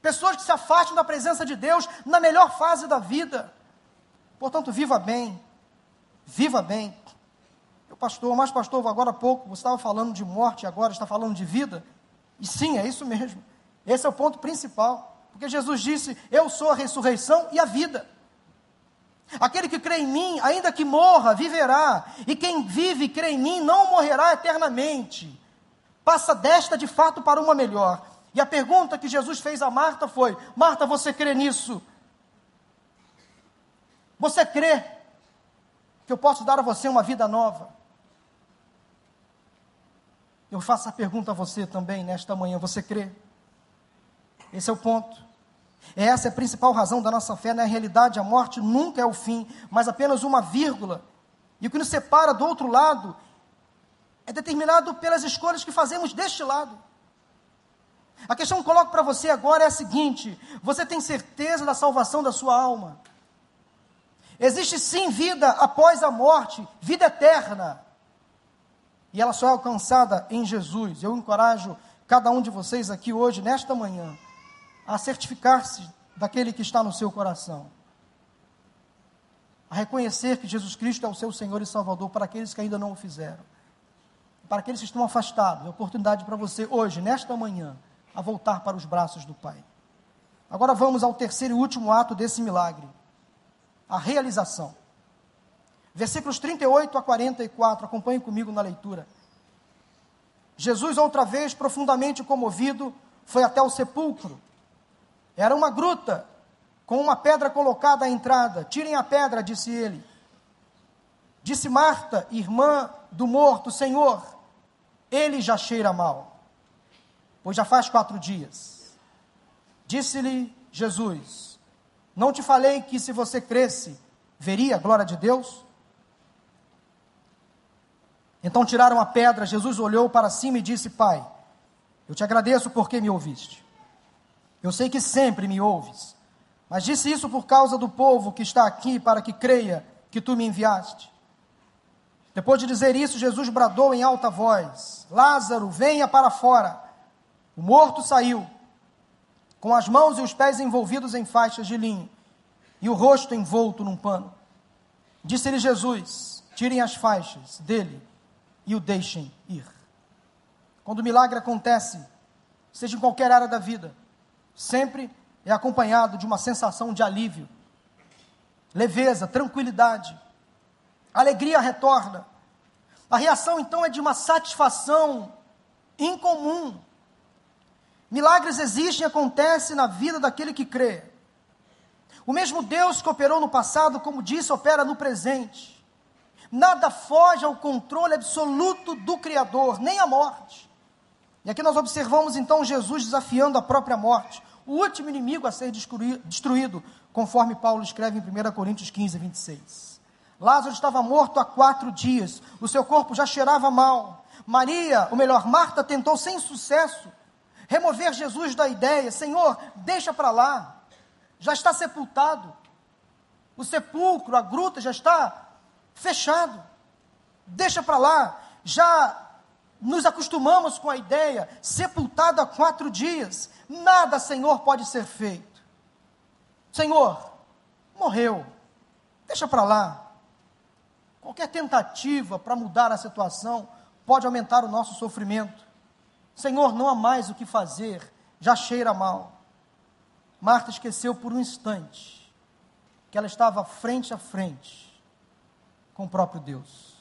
Pessoas que se afastam da presença de Deus na melhor fase da vida. Portanto, viva bem. Viva bem. O pastor, mas pastor, agora há pouco, você estava falando de morte, agora está falando de vida. E sim, é isso mesmo. Esse é o ponto principal. Porque Jesus disse: Eu sou a ressurreição e a vida. Aquele que crê em mim, ainda que morra, viverá. E quem vive e crê em mim não morrerá eternamente. Passa desta de fato para uma melhor. E a pergunta que Jesus fez a Marta foi: Marta, você crê nisso? Você crê que eu posso dar a você uma vida nova? Eu faço a pergunta a você também nesta manhã: você crê? Esse é o ponto. Essa é a principal razão da nossa fé. Na realidade, a morte nunca é o fim, mas apenas uma vírgula. E o que nos separa do outro lado é determinado pelas escolhas que fazemos deste lado. A questão que coloco para você agora é a seguinte: você tem certeza da salvação da sua alma? Existe sim vida após a morte, vida eterna. E ela só é alcançada em Jesus. Eu encorajo cada um de vocês aqui hoje, nesta manhã, a certificar-se daquele que está no seu coração. A reconhecer que Jesus Cristo é o seu Senhor e Salvador para aqueles que ainda não o fizeram. Para aqueles que estão afastados, é oportunidade para você hoje, nesta manhã, a voltar para os braços do Pai. Agora vamos ao terceiro e último ato desse milagre: a realização. Versículos 38 a 44, acompanhe comigo na leitura. Jesus, outra vez, profundamente comovido, foi até o sepulcro. Era uma gruta com uma pedra colocada à entrada. Tirem a pedra, disse ele. Disse Marta, irmã do morto, Senhor, ele já cheira mal, pois já faz quatro dias. Disse-lhe Jesus: Não te falei que se você cresce, veria a glória de Deus? Então tiraram a pedra, Jesus olhou para cima e disse: Pai, eu te agradeço porque me ouviste. Eu sei que sempre me ouves, mas disse isso por causa do povo que está aqui, para que creia que tu me enviaste. Depois de dizer isso, Jesus bradou em alta voz: Lázaro, venha para fora. O morto saiu, com as mãos e os pés envolvidos em faixas de linho e o rosto envolto num pano. Disse-lhe Jesus: Tirem as faixas dele e o deixem ir. Quando o milagre acontece, seja em qualquer área da vida, sempre é acompanhado de uma sensação de alívio, leveza, tranquilidade. Alegria retorna. A reação então é de uma satisfação incomum. Milagres existem e acontecem na vida daquele que crê. O mesmo Deus que operou no passado, como disse, opera no presente. Nada foge ao controle absoluto do Criador, nem a morte. E aqui nós observamos então Jesus desafiando a própria morte o último inimigo a ser destruído, conforme Paulo escreve em 1 Coríntios 15, 26. Lázaro estava morto há quatro dias, o seu corpo já cheirava mal. Maria, ou melhor, Marta, tentou sem sucesso remover Jesus da ideia: Senhor, deixa para lá. já está sepultado. O sepulcro, a gruta já está fechado. Deixa para lá. Já nos acostumamos com a ideia, sepultado há quatro dias, nada, Senhor, pode ser feito. Senhor, morreu, deixa para lá. Qualquer tentativa para mudar a situação pode aumentar o nosso sofrimento. Senhor, não há mais o que fazer, já cheira mal. Marta esqueceu por um instante que ela estava frente a frente com o próprio Deus,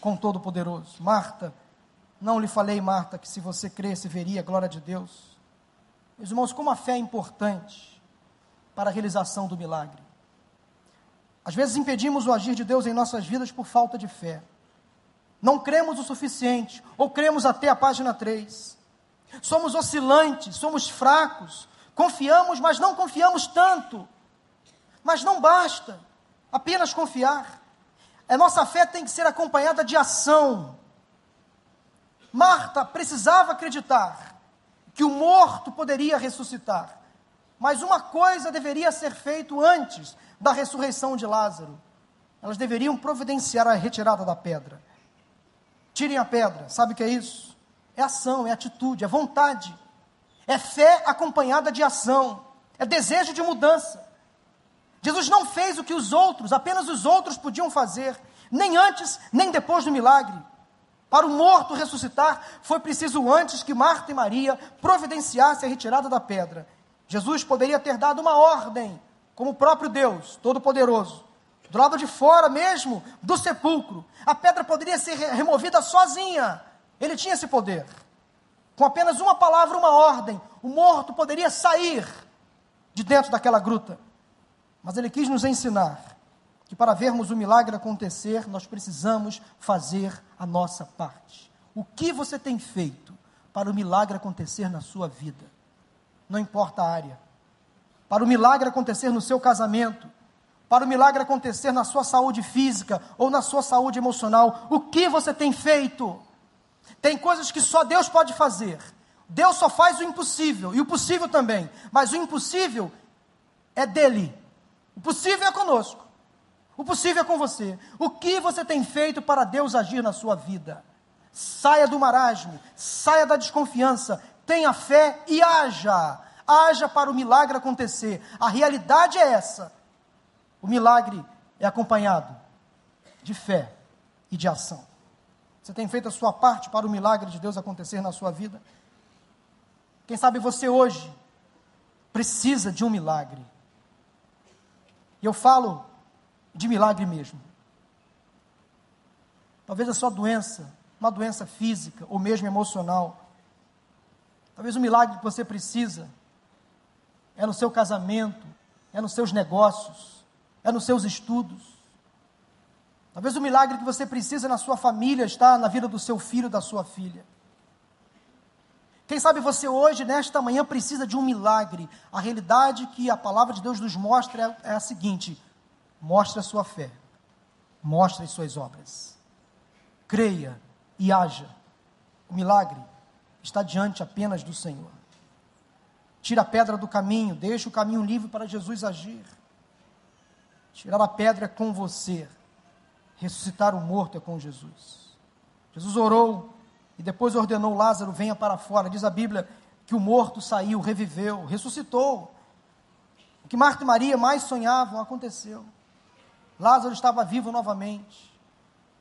com o Todo-Poderoso. Marta, não lhe falei, Marta, que se você cresce, veria a glória de Deus. Meus irmãos, como a fé é importante para a realização do milagre. Às vezes impedimos o agir de Deus em nossas vidas por falta de fé. Não cremos o suficiente, ou cremos até a página 3. Somos oscilantes, somos fracos, confiamos, mas não confiamos tanto. Mas não basta apenas confiar. A nossa fé tem que ser acompanhada de ação. Marta precisava acreditar que o morto poderia ressuscitar. Mas uma coisa deveria ser feita antes da ressurreição de Lázaro. Elas deveriam providenciar a retirada da pedra. Tirem a pedra, sabe o que é isso? É ação, é atitude, é vontade, é fé acompanhada de ação, é desejo de mudança. Jesus não fez o que os outros, apenas os outros podiam fazer, nem antes, nem depois do milagre. Para o morto ressuscitar, foi preciso antes que Marta e Maria providenciassem a retirada da pedra. Jesus poderia ter dado uma ordem, como o próprio Deus, Todo-Poderoso do lado de fora mesmo do sepulcro. A pedra poderia ser removida sozinha. Ele tinha esse poder. Com apenas uma palavra, uma ordem, o morto poderia sair de dentro daquela gruta. Mas ele quis nos ensinar que para vermos o milagre acontecer, nós precisamos fazer a nossa parte. O que você tem feito para o milagre acontecer na sua vida? Não importa a área. Para o milagre acontecer no seu casamento, para o milagre acontecer na sua saúde física ou na sua saúde emocional. O que você tem feito? Tem coisas que só Deus pode fazer. Deus só faz o impossível e o possível também, mas o impossível é dele. O possível é conosco. O possível é com você. O que você tem feito para Deus agir na sua vida? Saia do marasmo, saia da desconfiança, tenha fé e haja. Haja para o milagre acontecer. A realidade é essa. O milagre é acompanhado de fé e de ação. Você tem feito a sua parte para o milagre de Deus acontecer na sua vida? Quem sabe você hoje precisa de um milagre. E eu falo de milagre mesmo. Talvez a sua doença, uma doença física ou mesmo emocional. Talvez o milagre que você precisa é no seu casamento, é nos seus negócios, é nos seus estudos. Talvez o milagre que você precisa na sua família está na vida do seu filho, da sua filha. Quem sabe você hoje, nesta manhã, precisa de um milagre. A realidade que a palavra de Deus nos mostra é a seguinte: mostre a sua fé, mostre as suas obras, creia e haja. O milagre está diante apenas do Senhor. Tira a pedra do caminho, deixa o caminho livre para Jesus agir. Tirar a pedra é com você. Ressuscitar o morto é com Jesus. Jesus orou e depois ordenou Lázaro venha para fora. Diz a Bíblia que o morto saiu, reviveu, ressuscitou. O que Marta e Maria mais sonhavam aconteceu. Lázaro estava vivo novamente.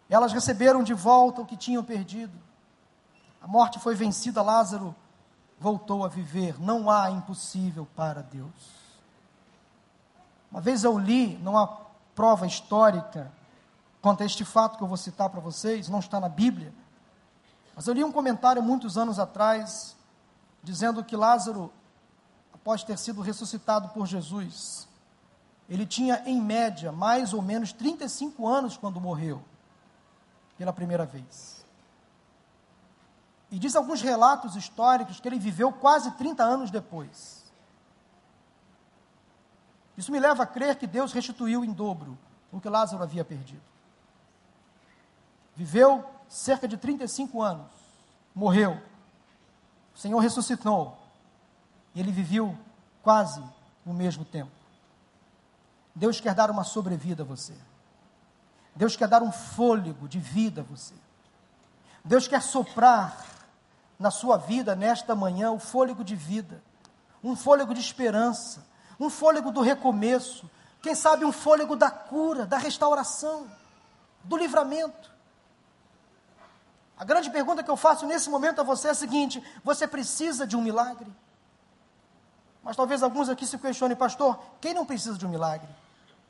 Elas receberam de volta o que tinham perdido. A morte foi vencida, Lázaro voltou a viver. Não há impossível para Deus. Uma vez eu li, não há prova histórica quanto a este fato que eu vou citar para vocês, não está na Bíblia, mas eu li um comentário muitos anos atrás, dizendo que Lázaro, após ter sido ressuscitado por Jesus, ele tinha em média mais ou menos 35 anos quando morreu, pela primeira vez. E diz alguns relatos históricos que ele viveu quase 30 anos depois. Isso me leva a crer que Deus restituiu em dobro o que Lázaro havia perdido. Viveu cerca de 35 anos, morreu. O Senhor ressuscitou. E ele viveu quase no mesmo tempo. Deus quer dar uma sobrevida a você. Deus quer dar um fôlego de vida a você. Deus quer soprar na sua vida nesta manhã o fôlego de vida, um fôlego de esperança, um fôlego do recomeço, quem sabe um fôlego da cura, da restauração, do livramento. A grande pergunta que eu faço nesse momento a você é a seguinte: você precisa de um milagre? Mas talvez alguns aqui se questionem, pastor, quem não precisa de um milagre?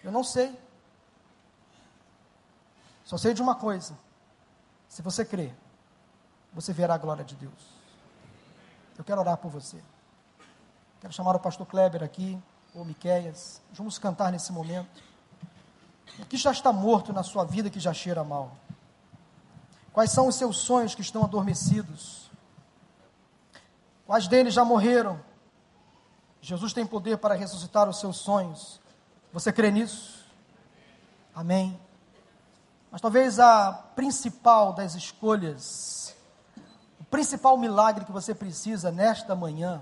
Eu não sei. Só sei de uma coisa: se você crer, você verá a glória de Deus. Eu quero orar por você. Quero chamar o pastor Kleber aqui, ou Miqueias. Vamos cantar nesse momento. O que já está morto na sua vida que já cheira mal? Quais são os seus sonhos que estão adormecidos? Quais deles já morreram? Jesus tem poder para ressuscitar os seus sonhos. Você crê nisso? Amém. Mas talvez a principal das escolhas, o principal milagre que você precisa nesta manhã,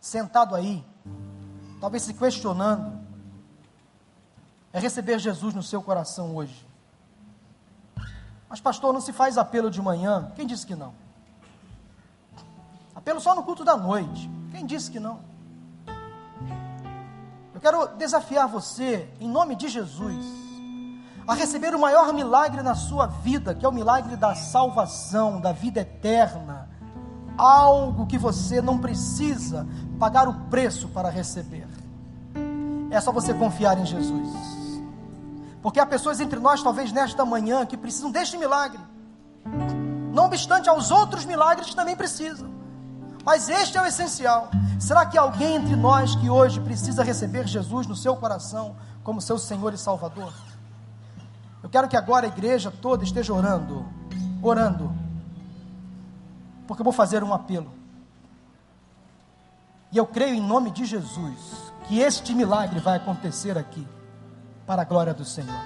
sentado aí, talvez se questionando, é receber Jesus no seu coração hoje. Mas, pastor, não se faz apelo de manhã? Quem disse que não? Apelo só no culto da noite. Quem disse que não? Quero desafiar você, em nome de Jesus, a receber o maior milagre na sua vida, que é o milagre da salvação, da vida eterna. Algo que você não precisa pagar o preço para receber. É só você confiar em Jesus. Porque há pessoas entre nós, talvez nesta manhã, que precisam deste milagre. Não obstante aos outros milagres que também precisam. Mas este é o essencial. Será que alguém entre nós que hoje precisa receber Jesus no seu coração como seu Senhor e Salvador? Eu quero que agora a igreja toda esteja orando, orando, porque eu vou fazer um apelo. E eu creio em nome de Jesus que este milagre vai acontecer aqui, para a glória do Senhor.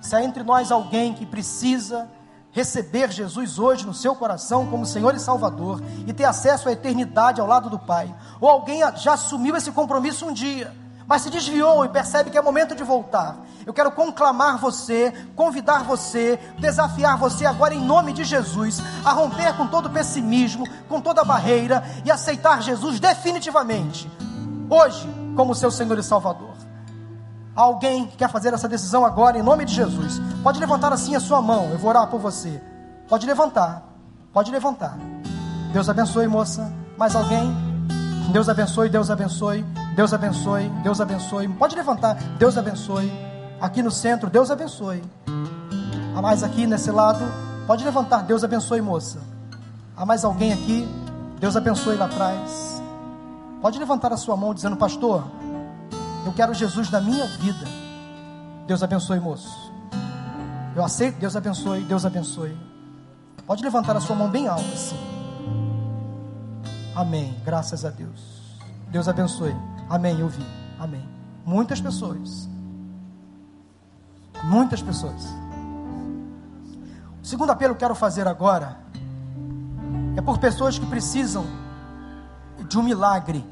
Se há entre nós alguém que precisa receber Jesus hoje no seu coração como Senhor e Salvador e ter acesso à eternidade ao lado do Pai, ou alguém já assumiu esse compromisso um dia, mas se desviou e percebe que é momento de voltar. Eu quero conclamar você, convidar você, desafiar você agora em nome de Jesus a romper com todo pessimismo, com toda barreira e aceitar Jesus definitivamente, hoje, como seu Senhor e Salvador alguém que quer fazer essa decisão agora, em nome de Jesus, pode levantar assim a sua mão, eu vou orar por você. Pode levantar, pode levantar. Deus abençoe, moça. Mais alguém? Deus abençoe, Deus abençoe, Deus abençoe, Deus abençoe. Pode levantar, Deus abençoe. Aqui no centro, Deus abençoe. Há mais aqui nesse lado, pode levantar, Deus abençoe, moça. Há mais alguém aqui? Deus abençoe lá atrás. Pode levantar a sua mão dizendo, pastor, eu quero Jesus na minha vida. Deus abençoe, moço. Eu aceito, Deus abençoe, Deus abençoe. Pode levantar a sua mão bem alta, assim. Amém. Graças a Deus. Deus abençoe. Amém. Eu vi. Amém. Muitas pessoas. Muitas pessoas. O segundo apelo que eu quero fazer agora é por pessoas que precisam de um milagre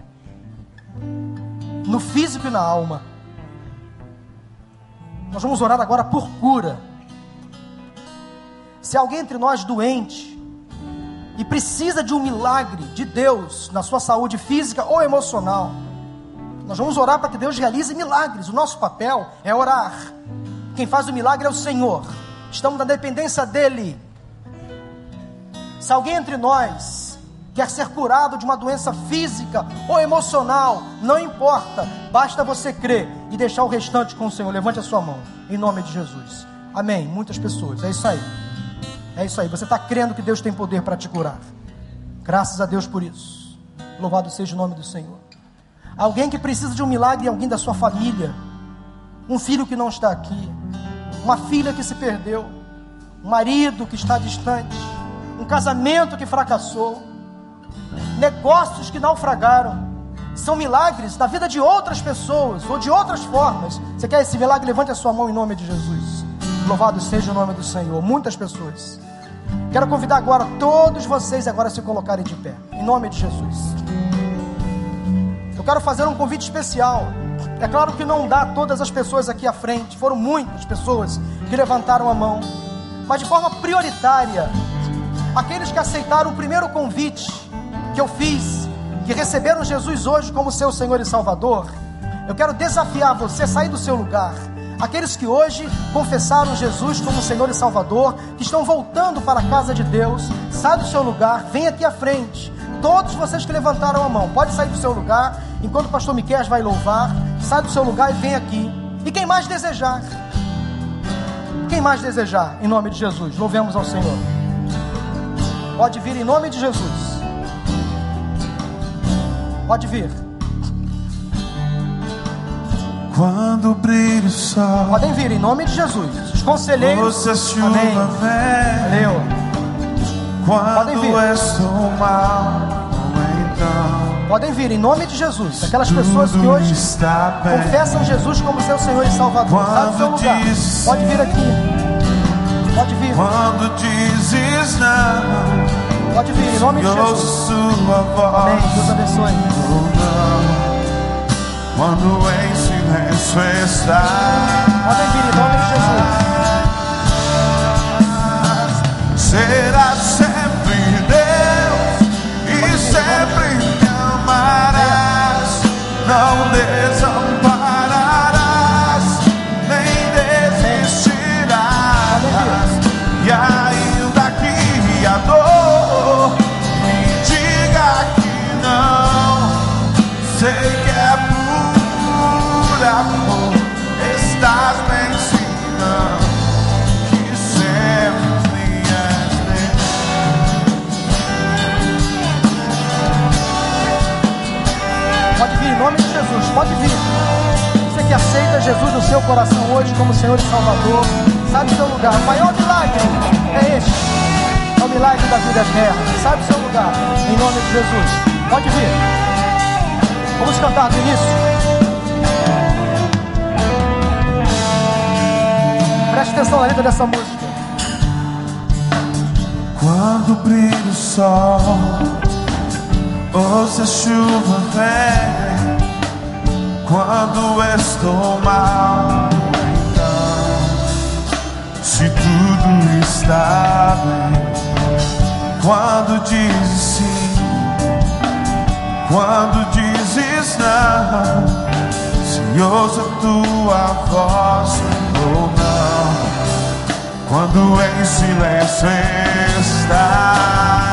no físico e na alma. Nós vamos orar agora por cura. Se alguém entre nós doente e precisa de um milagre de Deus na sua saúde física ou emocional, nós vamos orar para que Deus realize milagres. O nosso papel é orar. Quem faz o milagre é o Senhor. Estamos na dependência dEle. Se alguém entre nós quer ser curado de uma doença física ou emocional, não importa, basta você crer e deixar o restante com o Senhor. Levante a sua mão, em nome de Jesus. Amém. Muitas pessoas, é isso aí. É isso aí. Você está crendo que Deus tem poder para te curar. Graças a Deus por isso. Louvado seja o nome do Senhor. Alguém que precisa de um milagre, alguém da sua família, um filho que não está aqui, uma filha que se perdeu, um marido que está distante, um casamento que fracassou negócios que naufragaram, são milagres da vida de outras pessoas ou de outras formas. Você quer esse milagre? Levante a sua mão em nome de Jesus. Louvado seja o nome do Senhor. Muitas pessoas. Quero convidar agora todos vocês agora a se colocarem de pé, em nome de Jesus. Eu quero fazer um convite especial. É claro que não dá todas as pessoas aqui à frente, foram muitas pessoas que levantaram a mão, mas de forma prioritária, aqueles que aceitaram o primeiro convite que eu fiz, que receberam Jesus hoje como seu Senhor e Salvador, eu quero desafiar você a sair do seu lugar. Aqueles que hoje confessaram Jesus como Senhor e Salvador, que estão voltando para a casa de Deus, sai do seu lugar, vem aqui à frente. Todos vocês que levantaram a mão, pode sair do seu lugar, enquanto o pastor Miquel vai louvar, sai do seu lugar e vem aqui. E quem mais desejar? Quem mais desejar, em nome de Jesus, louvemos ao Senhor. Pode vir em nome de Jesus. Pode vir. Quando brilha o sol, Podem vir em nome de Jesus. Os conselheiros. você Amém. Valeu. Podem vir. Quando mal, então Podem vir em nome de Jesus. Aquelas pessoas que hoje está confessam Jesus como seu Senhor e Salvador. Do seu Quando lugar. Pode vir aqui. Pode vir. Quando dizes não, Pode vir em nome de Jesus. sua Amém. Deus abençoe. Quando em silêncio está. Podem vir em nome de Jesus. Será sempre Deus e sempre me amarás. Não desampararás, Jesus. Pode vir. Você que aceita Jesus no seu coração hoje como Senhor e Salvador, sai do seu lugar. O maior milagre é este. É o milagre da vida eterna. Sai do seu lugar. Em nome de Jesus. Pode vir. Vamos cantar do início. Preste atenção na letra dessa música. Quando brilha o sol, ou se a chuva vem, quando estou mal, então, se tudo está bem, quando dizes sim, quando dizes não, se a tua voz ou não. Quando em silêncio estás,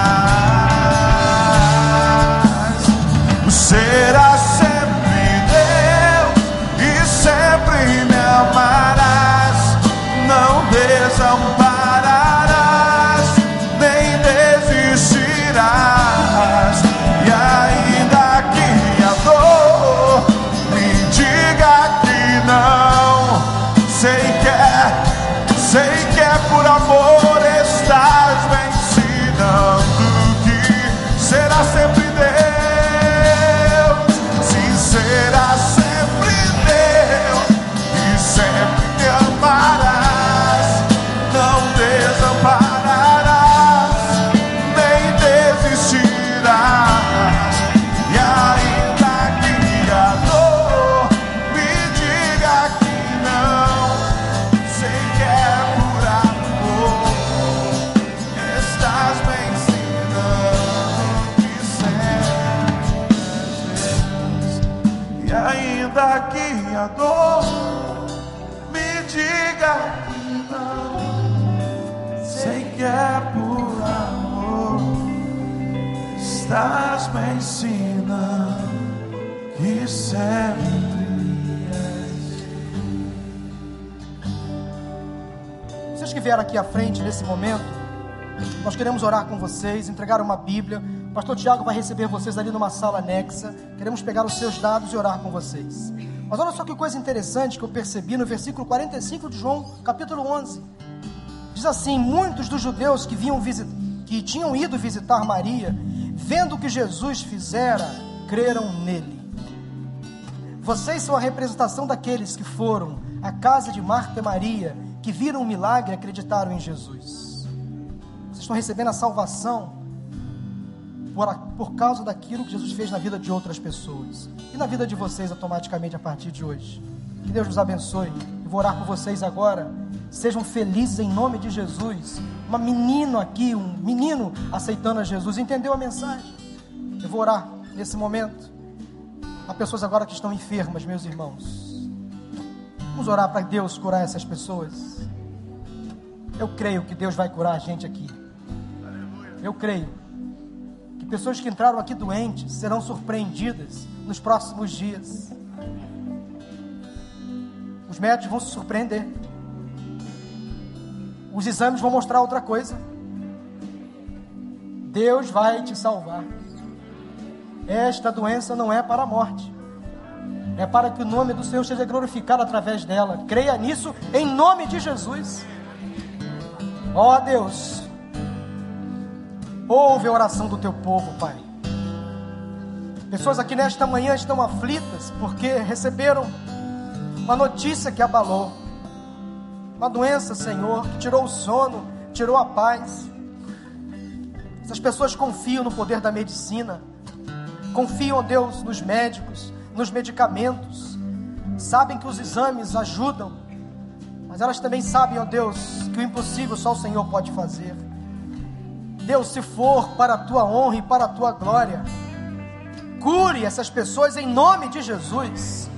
aqui à frente nesse momento, nós queremos orar com vocês, entregar uma Bíblia. O pastor Tiago vai receber vocês ali numa sala anexa. Queremos pegar os seus dados e orar com vocês. Mas olha só que coisa interessante que eu percebi no versículo 45 de João, capítulo 11. Diz assim: Muitos dos judeus que, vinham visi- que tinham ido visitar Maria, vendo o que Jesus fizera, creram nele. Vocês são a representação daqueles que foram à casa de Marta e Maria, que viram o milagre e acreditaram em Jesus. Vocês estão recebendo a salvação por, por causa daquilo que Jesus fez na vida de outras pessoas e na vida de vocês automaticamente a partir de hoje. Que Deus nos abençoe. Eu vou orar por vocês agora. Sejam felizes em nome de Jesus. Uma menino aqui, um menino aceitando a Jesus, entendeu a mensagem? Eu vou orar nesse momento. Há pessoas agora que estão enfermas, meus irmãos. Vamos orar para Deus curar essas pessoas. Eu creio que Deus vai curar a gente aqui. Eu creio que pessoas que entraram aqui doentes serão surpreendidas nos próximos dias. Os médicos vão se surpreender. Os exames vão mostrar outra coisa. Deus vai te salvar. Esta doença não é para a morte. É para que o nome do Senhor seja glorificado através dela. Creia nisso em nome de Jesus. Ó oh, Deus, ouve a oração do teu povo, Pai. Pessoas aqui nesta manhã estão aflitas porque receberam uma notícia que abalou. Uma doença, Senhor, que tirou o sono, tirou a paz. Essas pessoas confiam no poder da medicina, confiam, Deus, nos médicos, nos medicamentos, sabem que os exames ajudam, mas elas também sabem, ó Deus, que o impossível só o Senhor pode fazer. Deus, se for para a tua honra e para a tua glória, cure essas pessoas em nome de Jesus.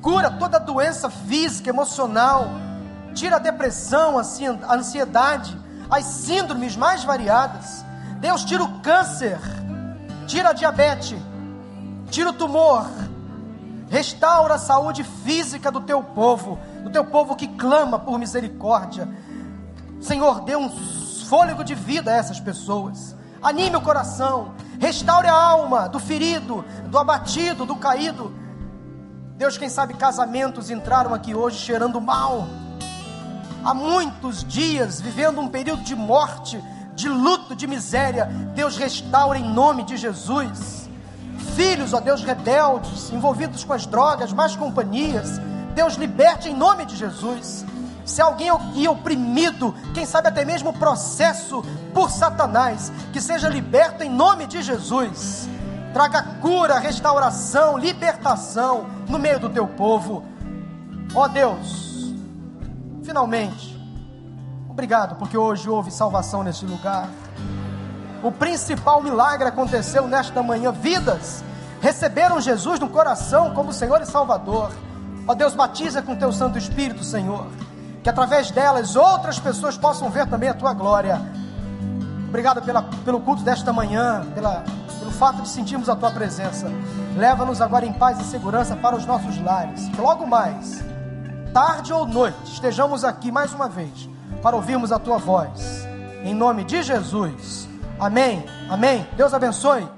Cura toda doença física, emocional, tira a depressão, a ansiedade, as síndromes mais variadas. Deus, tira o câncer, tira a diabetes, tira o tumor, restaura a saúde física do teu povo do teu povo que clama por misericórdia. Senhor, dê um fôlego de vida a essas pessoas. Anime o coração, restaure a alma do ferido, do abatido, do caído. Deus, quem sabe casamentos entraram aqui hoje cheirando mal. Há muitos dias vivendo um período de morte, de luto, de miséria. Deus restaura em nome de Jesus. Filhos, ó Deus, rebeldes, envolvidos com as drogas, más companhias Deus liberte em nome de Jesus. Se alguém é oprimido, quem sabe até mesmo processo por Satanás, que seja liberto em nome de Jesus. Traga cura, restauração, libertação no meio do teu povo. Ó Deus, finalmente, obrigado porque hoje houve salvação neste lugar. O principal milagre aconteceu nesta manhã. Vidas receberam Jesus no coração como Senhor e Salvador. Ó Deus, batiza com teu Santo Espírito, Senhor. Que através delas outras pessoas possam ver também a tua glória. Obrigado pela, pelo culto desta manhã, pela, pelo fato de sentirmos a tua presença. Leva-nos agora em paz e segurança para os nossos lares. Que logo mais, tarde ou noite, estejamos aqui mais uma vez para ouvirmos a tua voz. Em nome de Jesus. Amém. Amém. Deus abençoe.